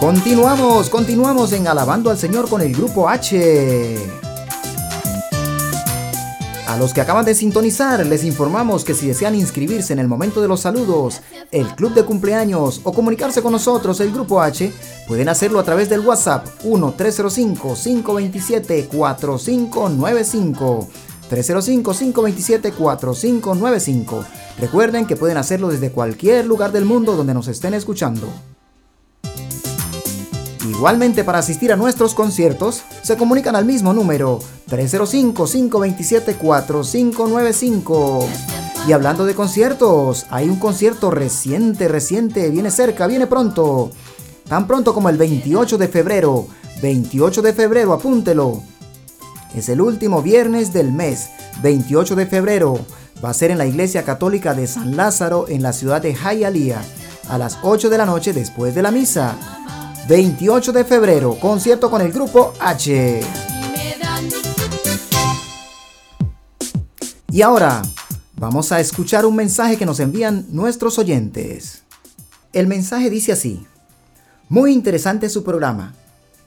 continuamos, continuamos en Alabando al Señor con el grupo H. A los que acaban de sintonizar, les informamos que si desean inscribirse en el momento de los saludos, el club de cumpleaños o comunicarse con nosotros, el grupo H, pueden hacerlo a través del WhatsApp 1-305-527-4595. 305-527-4595. Recuerden que pueden hacerlo desde cualquier lugar del mundo donde nos estén escuchando. Igualmente para asistir a nuestros conciertos, se comunican al mismo número 305-527-4595. Y hablando de conciertos, hay un concierto reciente, reciente, viene cerca, viene pronto. Tan pronto como el 28 de febrero. 28 de febrero, apúntelo. Es el último viernes del mes, 28 de febrero. Va a ser en la Iglesia Católica de San Lázaro en la ciudad de Hialeah a las 8 de la noche después de la misa. 28 de febrero, concierto con el grupo H. Y ahora, vamos a escuchar un mensaje que nos envían nuestros oyentes. El mensaje dice así, muy interesante su programa,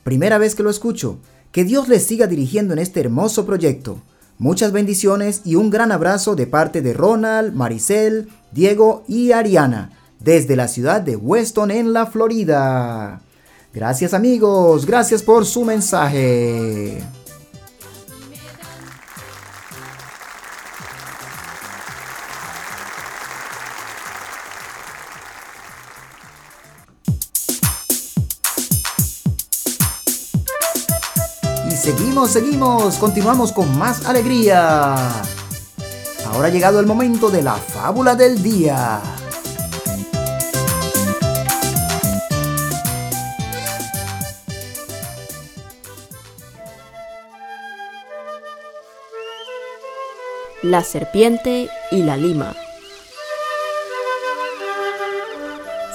primera vez que lo escucho, que Dios les siga dirigiendo en este hermoso proyecto. Muchas bendiciones y un gran abrazo de parte de Ronald, Maricel, Diego y Ariana, desde la ciudad de Weston en la Florida. Gracias amigos, gracias por su mensaje. Y seguimos, seguimos, continuamos con más alegría. Ahora ha llegado el momento de la fábula del día. La serpiente y la lima.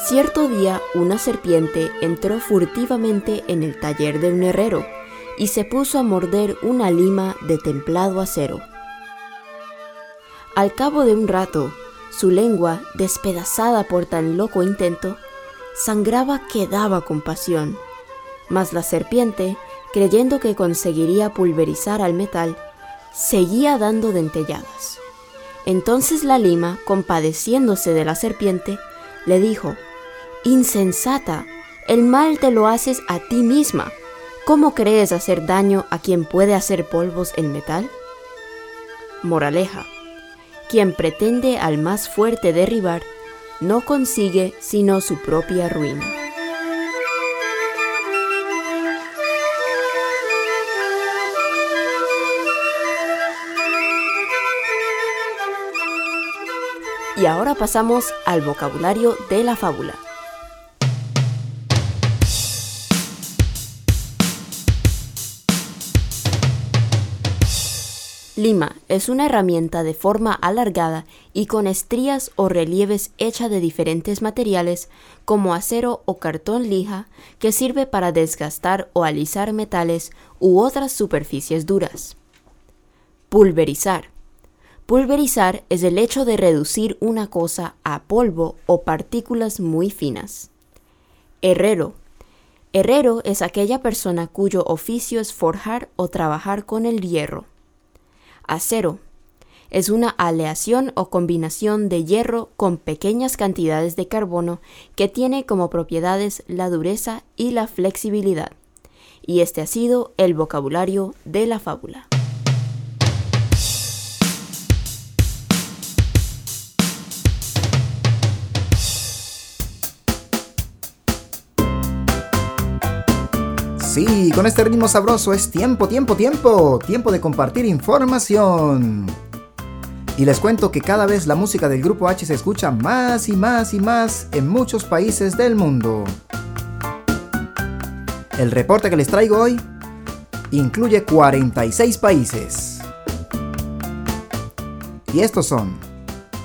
Cierto día una serpiente entró furtivamente en el taller de un herrero y se puso a morder una lima de templado acero. Al cabo de un rato, su lengua, despedazada por tan loco intento, sangraba que daba compasión. Mas la serpiente, creyendo que conseguiría pulverizar al metal, seguía dando dentelladas. Entonces la lima, compadeciéndose de la serpiente, le dijo, Insensata, el mal te lo haces a ti misma. ¿Cómo crees hacer daño a quien puede hacer polvos en metal? Moraleja. Quien pretende al más fuerte derribar, no consigue sino su propia ruina. Y ahora pasamos al vocabulario de la fábula. Lima es una herramienta de forma alargada y con estrías o relieves hecha de diferentes materiales como acero o cartón lija que sirve para desgastar o alisar metales u otras superficies duras. Pulverizar Pulverizar es el hecho de reducir una cosa a polvo o partículas muy finas. Herrero. Herrero es aquella persona cuyo oficio es forjar o trabajar con el hierro. Acero. Es una aleación o combinación de hierro con pequeñas cantidades de carbono que tiene como propiedades la dureza y la flexibilidad. Y este ha sido el vocabulario de la fábula. Sí, con este ritmo sabroso es tiempo, tiempo, tiempo, tiempo de compartir información. Y les cuento que cada vez la música del grupo H se escucha más y más y más en muchos países del mundo. El reporte que les traigo hoy incluye 46 países. Y estos son,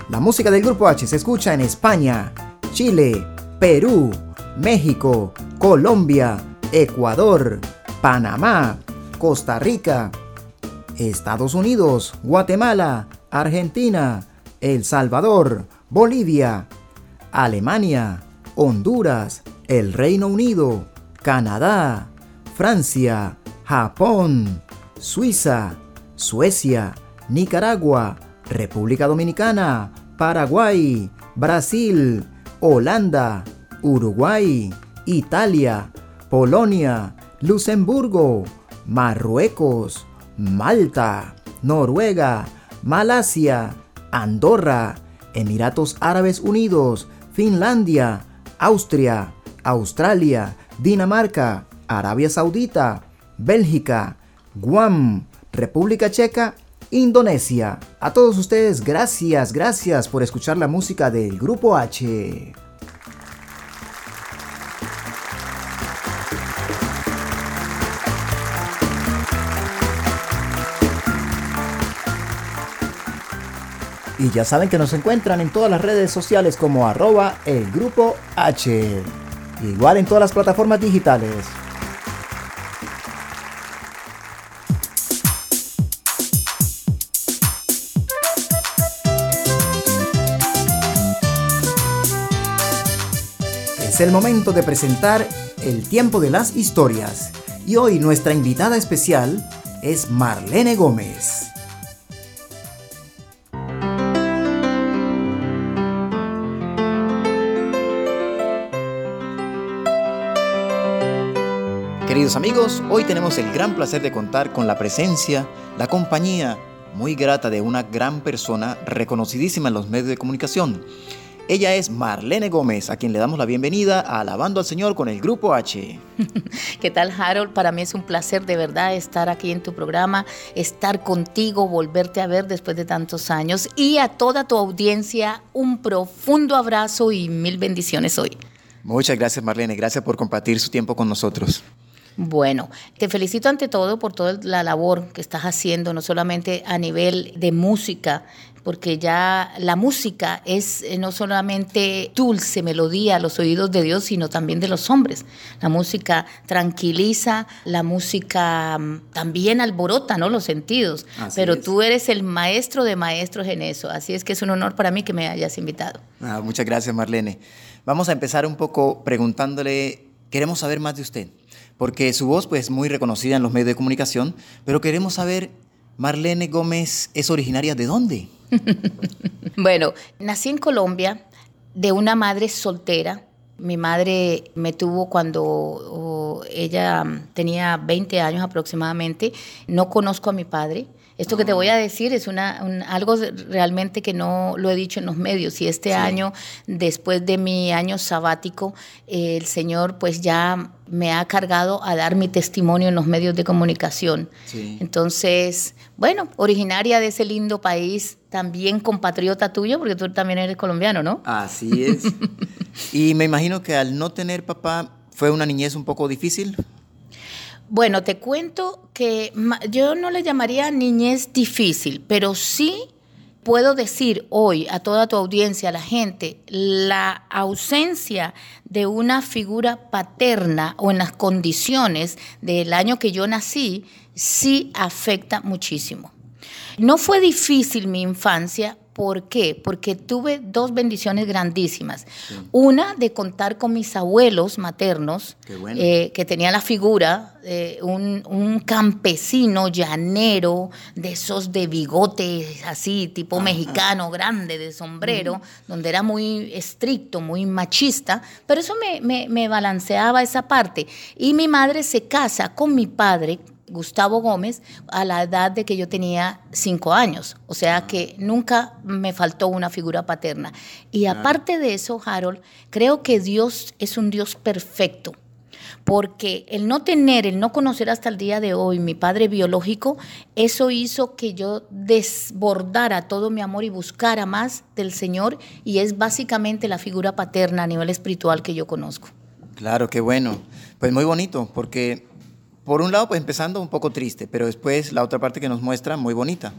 la música del grupo H se escucha en España, Chile, Perú, México, Colombia, Ecuador, Panamá, Costa Rica, Estados Unidos, Guatemala, Argentina, El Salvador, Bolivia, Alemania, Honduras, el Reino Unido, Canadá, Francia, Japón, Suiza, Suecia, Nicaragua, República Dominicana, Paraguay, Brasil, Holanda, Uruguay, Italia, Polonia, Luxemburgo, Marruecos, Malta, Noruega, Malasia, Andorra, Emiratos Árabes Unidos, Finlandia, Austria, Australia, Dinamarca, Arabia Saudita, Bélgica, Guam, República Checa, Indonesia. A todos ustedes, gracias, gracias por escuchar la música del Grupo H. Y ya saben que nos encuentran en todas las redes sociales como arroba el grupo H. Igual en todas las plataformas digitales. Es el momento de presentar el tiempo de las historias. Y hoy nuestra invitada especial es Marlene Gómez. Queridos amigos, hoy tenemos el gran placer de contar con la presencia, la compañía muy grata de una gran persona reconocidísima en los medios de comunicación. Ella es Marlene Gómez, a quien le damos la bienvenida a Alabando al Señor con el Grupo H. ¿Qué tal, Harold? Para mí es un placer de verdad estar aquí en tu programa, estar contigo, volverte a ver después de tantos años y a toda tu audiencia un profundo abrazo y mil bendiciones hoy. Muchas gracias, Marlene. Gracias por compartir su tiempo con nosotros. Bueno, te felicito ante todo por toda la labor que estás haciendo, no solamente a nivel de música, porque ya la música es eh, no solamente dulce melodía a los oídos de Dios, sino también de los hombres. La música tranquiliza, la música mm, también alborota ¿no? los sentidos, pero tú eres el maestro de maestros en eso, así es que es un honor para mí que me hayas invitado. Ah, muchas gracias, Marlene. Vamos a empezar un poco preguntándole, queremos saber más de usted porque su voz pues, es muy reconocida en los medios de comunicación, pero queremos saber, Marlene Gómez es originaria de dónde? bueno, nací en Colombia de una madre soltera. Mi madre me tuvo cuando ella tenía 20 años aproximadamente. No conozco a mi padre. Esto que te voy a decir es una, algo realmente que no lo he dicho en los medios. Y este año, después de mi año sabático, el Señor pues ya me ha cargado a dar mi testimonio en los medios de comunicación. Entonces, bueno, originaria de ese lindo país, también compatriota tuyo, porque tú también eres colombiano, ¿no? Así es. y me imagino que al no tener papá, ¿fue una niñez un poco difícil? Bueno, te cuento que yo no le llamaría niñez difícil, pero sí puedo decir hoy a toda tu audiencia, a la gente, la ausencia de una figura paterna o en las condiciones del año que yo nací, sí afecta muchísimo. No fue difícil mi infancia ¿Por qué? Porque tuve dos bendiciones grandísimas. Una de contar con mis abuelos maternos, eh, que tenían la figura de un, campesino llanero, de esos de bigote así, tipo mexicano, grande, de sombrero, donde era muy estricto, muy machista, pero eso me, me balanceaba esa parte. Y mi madre se casa con mi padre, Gustavo Gómez a la edad de que yo tenía cinco años. O sea que nunca me faltó una figura paterna. Y aparte de eso, Harold, creo que Dios es un Dios perfecto. Porque el no tener, el no conocer hasta el día de hoy mi padre biológico, eso hizo que yo desbordara todo mi amor y buscara más del Señor y es básicamente la figura paterna a nivel espiritual que yo conozco. Claro, qué bueno. Pues muy bonito, porque por un lado, pues empezando un poco triste, pero después la otra parte que nos muestra muy bonita,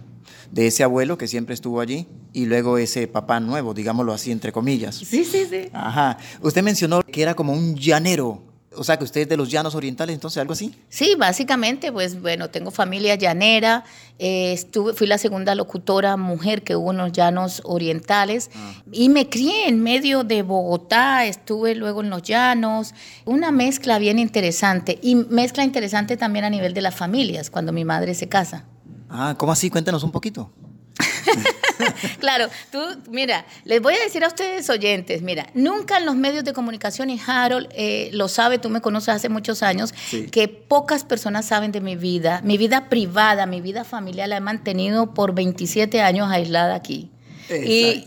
de ese abuelo que siempre estuvo allí y luego ese papá nuevo, digámoslo así, entre comillas. Sí, sí, sí. Ajá. Usted mencionó que era como un llanero. O sea, que usted es de los llanos orientales, entonces, algo así. Sí, básicamente, pues bueno, tengo familia llanera, eh, estuve, fui la segunda locutora mujer que hubo en los llanos orientales ah. y me crié en medio de Bogotá, estuve luego en los llanos, una mezcla bien interesante y mezcla interesante también a nivel de las familias, cuando mi madre se casa. Ah, ¿cómo así? Cuéntanos un poquito. claro, tú, mira, les voy a decir a ustedes oyentes, mira, nunca en los medios de comunicación, y Harold eh, lo sabe, tú me conoces hace muchos años, que pocas personas saben de mi vida, mi vida privada, mi vida familiar la he mantenido por 27 años aislada aquí. Y,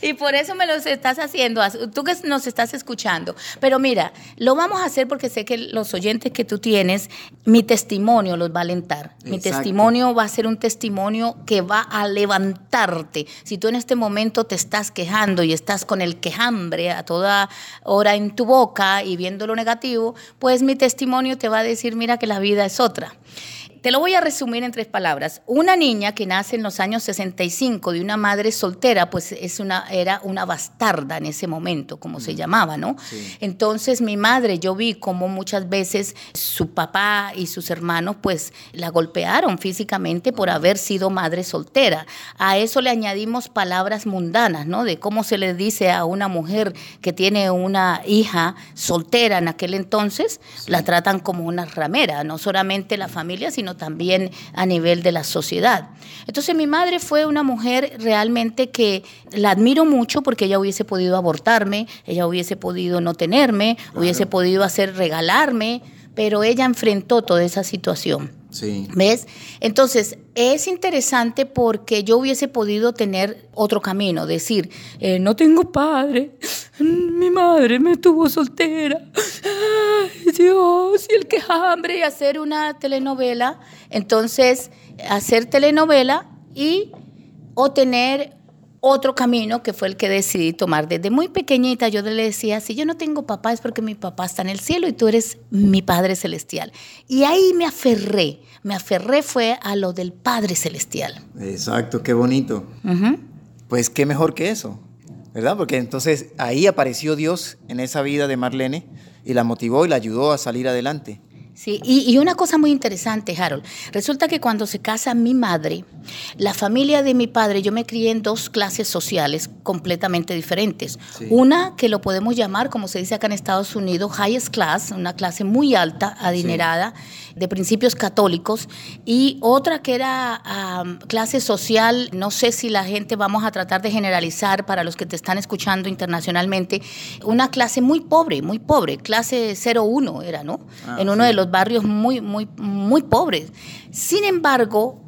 y, por eso me los estás haciendo, tú que nos estás escuchando. Pero mira, lo vamos a hacer porque sé que los oyentes que tú tienes, mi testimonio los va a alentar. Mi testimonio va a ser un testimonio que va a levantarte. Si tú en este momento te estás quejando y estás con el quejambre a toda hora en tu boca y viendo lo negativo, pues mi testimonio te va a decir, mira que la vida es otra. Te lo voy a resumir en tres palabras. Una niña que nace en los años 65 de una madre soltera, pues es una, era una bastarda en ese momento, como se llamaba, ¿no? Entonces mi madre, yo vi como muchas veces su papá y sus hermanos, pues la golpearon físicamente por haber sido madre soltera. A eso le añadimos palabras mundanas, ¿no? De cómo se le dice a una mujer que tiene una hija soltera en aquel entonces, la tratan como una ramera, no solamente la familia, sino también a nivel de la sociedad. Entonces mi madre fue una mujer realmente que la admiro mucho porque ella hubiese podido abortarme, ella hubiese podido no tenerme, hubiese podido hacer regalarme, pero ella enfrentó toda esa situación. Sí. ¿Ves? Entonces, es interesante porque yo hubiese podido tener otro camino, decir, eh, no tengo padre, mi madre me tuvo soltera, ay Dios, y el que hambre, y hacer una telenovela. Entonces, hacer telenovela y o tener otro camino que fue el que decidí tomar. Desde muy pequeñita yo le decía, si yo no tengo papá es porque mi papá está en el cielo y tú eres mi Padre Celestial. Y ahí me aferré, me aferré fue a lo del Padre Celestial. Exacto, qué bonito. Pues qué mejor que eso, ¿verdad? Porque entonces ahí apareció Dios en esa vida de Marlene y la motivó y la ayudó a salir adelante. Sí, y, una cosa muy interesante, Harold. Resulta que cuando se casa mi madre, la familia de mi padre, yo me crié en dos clases sociales completamente diferentes. Una que lo podemos llamar, como se dice acá en Estados Unidos, highest class, una clase muy alta, adinerada, de principios católicos, y otra que era clase social, no sé si la gente vamos a tratar de generalizar para los que te están escuchando internacionalmente, una clase muy pobre, muy pobre, clase 01 era, ¿no? Ah, en uno de los barrios muy, muy, muy pobres. Sin embargo,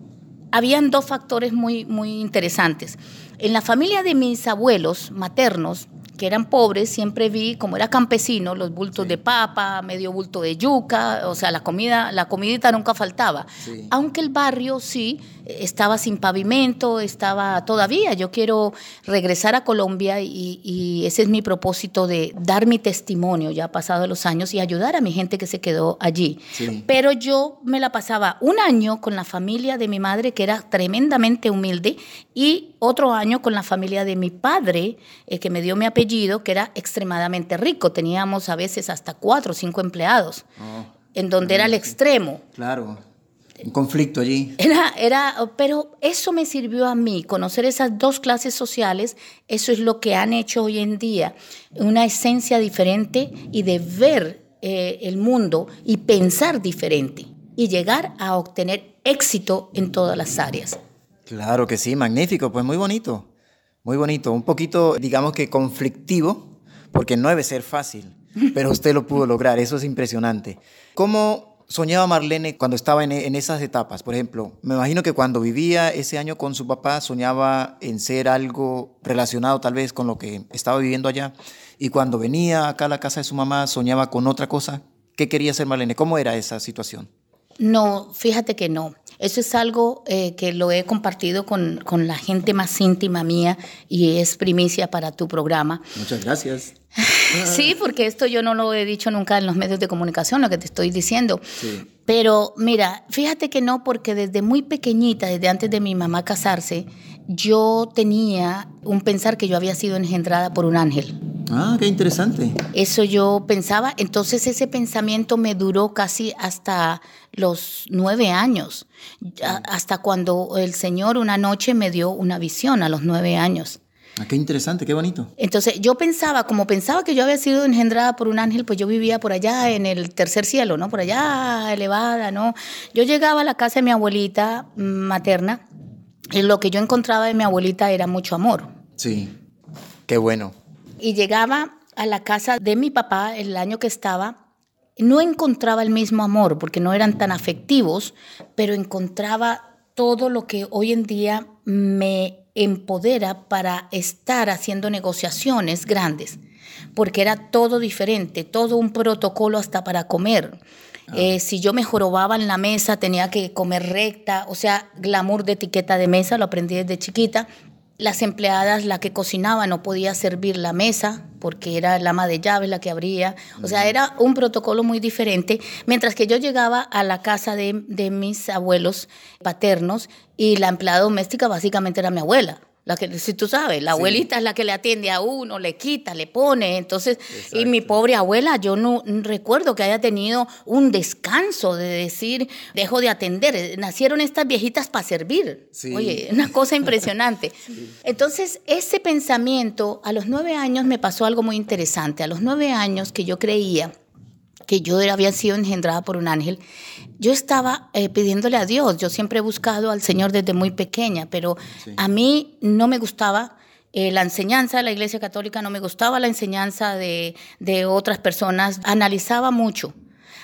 habían dos factores muy, muy interesantes. En la familia de mis abuelos maternos, que eran pobres, siempre vi, como era campesino, los bultos de papa, medio bulto de yuca, o sea, la comida, la comidita nunca faltaba. Aunque el barrio sí estaba sin pavimento, estaba todavía. Yo quiero regresar a Colombia y, ese es mi propósito de dar mi testimonio ya pasado los años y ayudar a mi gente que se quedó allí. Pero yo me la pasaba un año con la familia de mi madre, que era tremendamente humilde, y otro año con la familia de mi padre, eh, que me dio mi apellido, que era extremadamente rico. Teníamos a veces hasta cuatro o cinco empleados, oh, en donde era el extremo. Claro un conflicto allí. Era, era, pero eso me sirvió a mí, conocer esas dos clases sociales, eso es lo que han hecho hoy en día, una esencia diferente y de ver eh, el mundo y pensar diferente y llegar a obtener éxito en todas las áreas. Claro que sí, magnífico, pues muy bonito, muy bonito, un poquito, digamos que conflictivo, porque no debe ser fácil, pero usted lo pudo lograr, eso es impresionante. ¿Cómo soñaba Marlene cuando estaba en, esas etapas? Por ejemplo, me imagino que cuando vivía ese año con su papá soñaba en ser algo relacionado tal vez con lo que estaba viviendo allá. Y cuando venía acá a la casa de su mamá soñaba con otra cosa. ¿Qué quería ser Marlene? ¿Cómo era esa situación? No, fíjate que no. Eso es algo eh, que lo he compartido con, con, la gente más íntima mía y es primicia para tu programa. Muchas gracias. sí, porque esto yo no lo he dicho nunca en los medios de comunicación, lo que te estoy diciendo. Pero mira, fíjate que no, porque desde muy pequeñita, desde antes de mi mamá casarse, yo tenía un pensar que yo había sido engendrada por un ángel. Ah, qué interesante. Eso yo pensaba. Entonces ese pensamiento me duró casi hasta los nueve años, hasta cuando el Señor una noche me dio una visión a los nueve años. Ah, qué interesante, qué bonito. Entonces yo pensaba, como pensaba que yo había sido engendrada por un ángel, pues yo vivía por allá en el tercer cielo, ¿no? Por allá, elevada, ¿no? Yo llegaba a la casa de mi abuelita materna y lo que yo encontraba de mi abuelita era mucho amor. Sí, qué bueno. Y llegaba a la casa de mi papá el año que estaba, no encontraba el mismo amor porque no eran tan afectivos, pero encontraba todo lo que hoy en día me empodera para estar haciendo negociaciones grandes, porque era todo diferente, todo un protocolo hasta para comer. Ah. Eh, si yo me jorobaba en la mesa, tenía que comer recta, o sea, glamour de etiqueta de mesa, lo aprendí desde chiquita. Las empleadas, la que cocinaba, no podía servir la mesa porque era la ama de llaves la que abría. O sea, era un protocolo muy diferente. Mientras que yo llegaba a la casa de, de mis abuelos paternos y la empleada doméstica básicamente era mi abuela. La que, si tú sabes, la abuelita es la que le atiende a uno, le quita, le pone. Entonces, y mi pobre abuela, yo no recuerdo que haya tenido un descanso de decir, dejo de atender. Nacieron estas viejitas para servir. Oye, una cosa impresionante. Entonces, ese pensamiento, a los nueve años me pasó algo muy interesante. A los nueve años que yo creía que yo había sido engendrada por un ángel, yo estaba eh, pidiéndole a Dios. Yo siempre he buscado al Señor desde muy pequeña, pero a mí no me gustaba eh, la enseñanza de la Iglesia Católica, no me gustaba la enseñanza de, de otras personas. Analizaba mucho.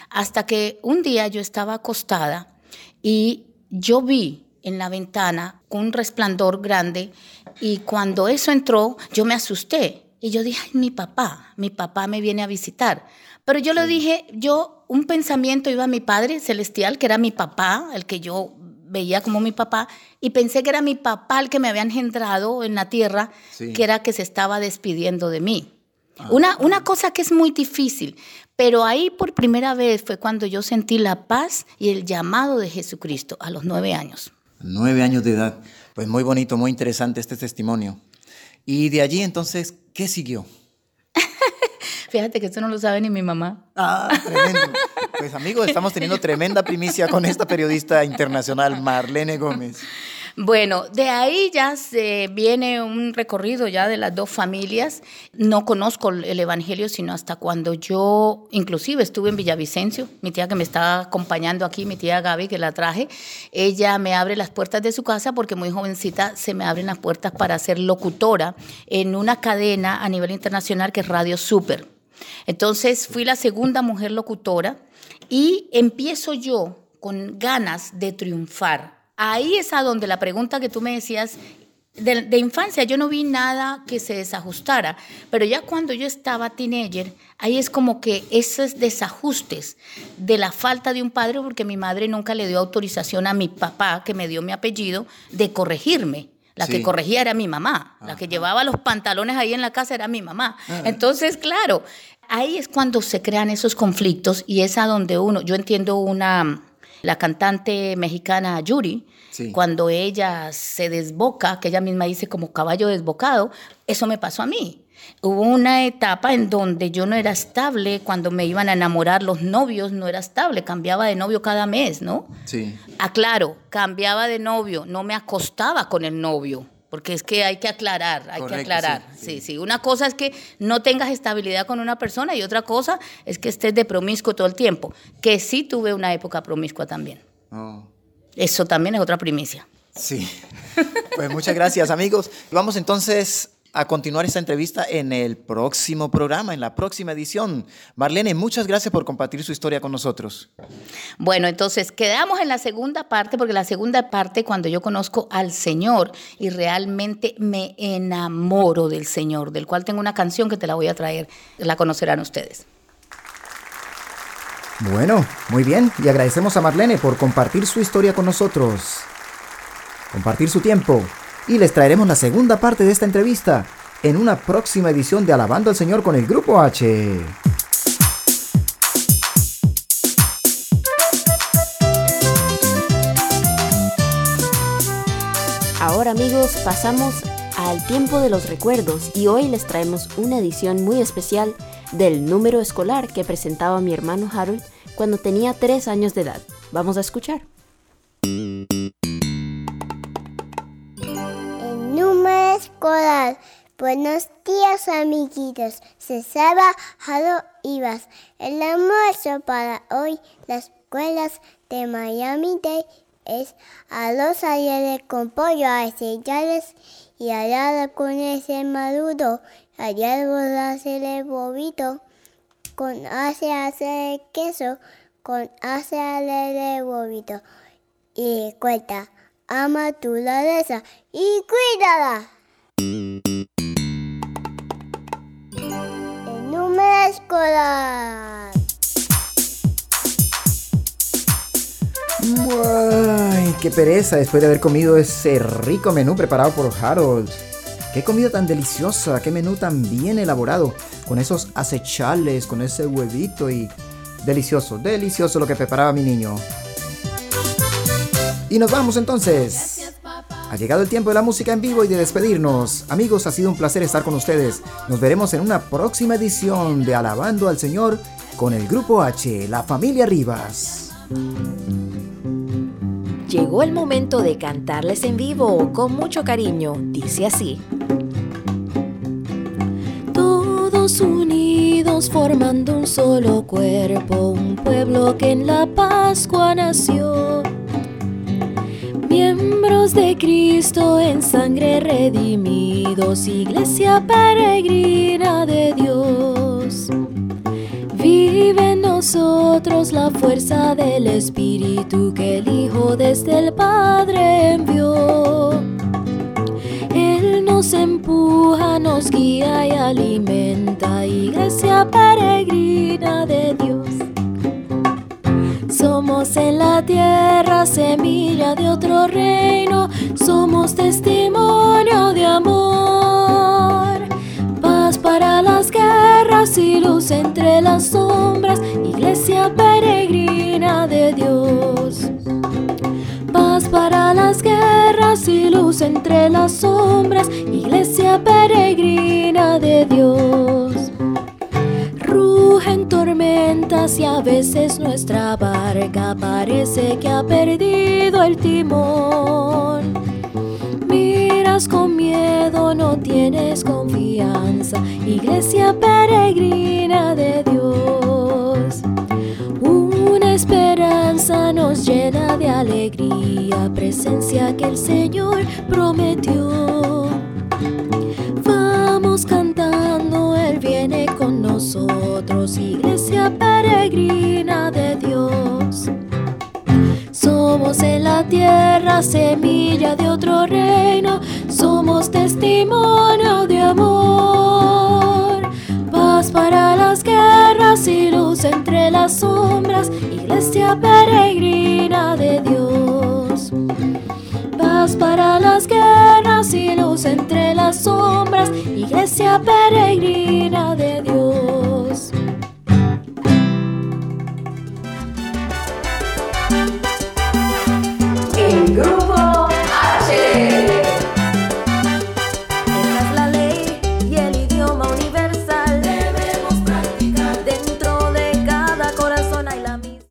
Hasta que un día yo estaba acostada y yo vi en la ventana un resplandor grande y cuando eso entró yo me asusté y yo dije, mi papá, mi papá me viene a visitar. Pero yo lo dije, yo, un pensamiento iba a mi Padre Celestial, que era mi papá, el que yo veía como mi papá, y pensé que era mi papá el que me había engendrado en la tierra, que era que se estaba despidiendo de mí. Ah. una, una cosa que es muy difícil, pero ahí por primera vez fue cuando yo sentí la paz y el llamado de Jesucristo a los nueve años. Nueve años de edad. Pues muy bonito, muy interesante este testimonio. Y de allí entonces, ¿qué siguió? Fíjate que esto no lo sabe ni mi mamá. Ah, tremendo. Pues amigos, estamos teniendo tremenda primicia con esta periodista internacional, Marlene Gómez. Bueno, de ahí ya se viene un recorrido ya de las dos familias. No conozco el Evangelio sino hasta cuando yo, inclusive estuve en Villavicencio, mi tía que me estaba acompañando aquí, mi tía Gaby que la traje, ella me abre las puertas de su casa porque muy jovencita se me abren las puertas para ser locutora en una cadena a nivel internacional que es Radio Super. Entonces fui la segunda mujer locutora y empiezo yo con ganas de triunfar ahí es a donde la pregunta que tú me decías, de, infancia yo no vi nada que se desajustara, pero ya cuando yo estaba teenager, ahí es como que esos desajustes de la falta de un padre, porque mi madre nunca le dio autorización a mi papá, que me dio mi apellido, de corregirme. La que corregía era mi mamá, la que llevaba los pantalones ahí en la casa era mi mamá. Ah. Entonces, claro, ahí es cuando se crean esos conflictos y es a donde uno, yo entiendo una la cantante mexicana Yuri, cuando ella se desboca, que ella misma dice como caballo desbocado, eso me pasó a mí. Hubo una etapa en donde yo no era estable, cuando me iban a enamorar los novios, no era estable, cambiaba de novio cada mes, ¿no? Sí. Aclaro, cambiaba de novio, no me acostaba con el novio porque es que hay que aclarar, hay que aclarar. Sí, sí, Una cosa es que no tengas estabilidad con una persona y otra cosa es que estés de promiscuo todo el tiempo, que sí tuve una época promiscua también. Oh. Eso también es otra primicia. Sí. Pues muchas gracias, amigos. Vamos entonces a continuar esta entrevista en el próximo programa, en la próxima edición. Marlene, muchas gracias por compartir su historia con nosotros. Bueno, entonces quedamos en la segunda parte, porque la segunda parte, cuando yo conozco al Señor y realmente me enamoro del Señor, del cual tengo una canción que te la voy a traer, la conocerán ustedes. Bueno, muy bien, y agradecemos a Marlene por compartir su historia con nosotros, compartir su tiempo y les traeremos la segunda parte de esta entrevista en una próxima edición de Alabando al Señor con el Grupo H. Ahora amigos pasamos al tiempo de los recuerdos y hoy les traemos una edición muy especial del número escolar que presentaba mi hermano Harold cuando tenía 3 años de edad. Vamos a escuchar. Buenos días amiguitos, se sabe Harold Ibas. El almuerzo para hoy, las escuelas de Miami Day es a los ayeres con pollo a y allá con ese maduro, allá el bobito, con hace hacer queso, con hace el bobito. Y cuenta, ama tu ladeza y cuídala. ¡Ay, qué pereza después de haber comido ese rico menú preparado por Harold! ¡Qué comida tan deliciosa! ¡Qué menú tan bien elaborado! Con esos acechales, con ese huevito y... Delicioso, delicioso lo que preparaba mi niño. Y nos vamos entonces. Ha llegado el tiempo de la música en vivo y de despedirnos. Amigos, ha sido un placer estar con ustedes. Nos veremos en una próxima edición de Alabando al Señor con el Grupo H, la familia Rivas. Llegó el momento de cantarles en vivo con mucho cariño. Dice así. Todos unidos formando un solo cuerpo, un pueblo que en la Pascua nació. De Cristo en sangre redimidos, iglesia peregrina de Dios. Vive en nosotros la fuerza del Espíritu que el Hijo desde el Padre envió. Él nos empuja, nos guía y alimenta, iglesia peregrina de Dios. Somos en la tierra semilla de otro reino, somos testimonio de amor para las guerras y luz entre las sombras, iglesia peregrina de Dios. Paz para las guerras y luz entre las sombras, iglesia peregrina de Dios. Tormentas y a veces nuestra barca parece que ha perdido el timón con miedo, no tienes confianza, iglesia peregrina de Dios. Una esperanza nos llena de alegría, presencia que el Señor prometió. Él viene con nosotros, iglesia peregrina de Dios. Somos en la tierra semilla de otro reino, somos testimonio de amor. Paz para las guerras y luz entre las sombras, iglesia peregrina. Para las guerras y luz entre las sombras, iglesia peregrina de Dios.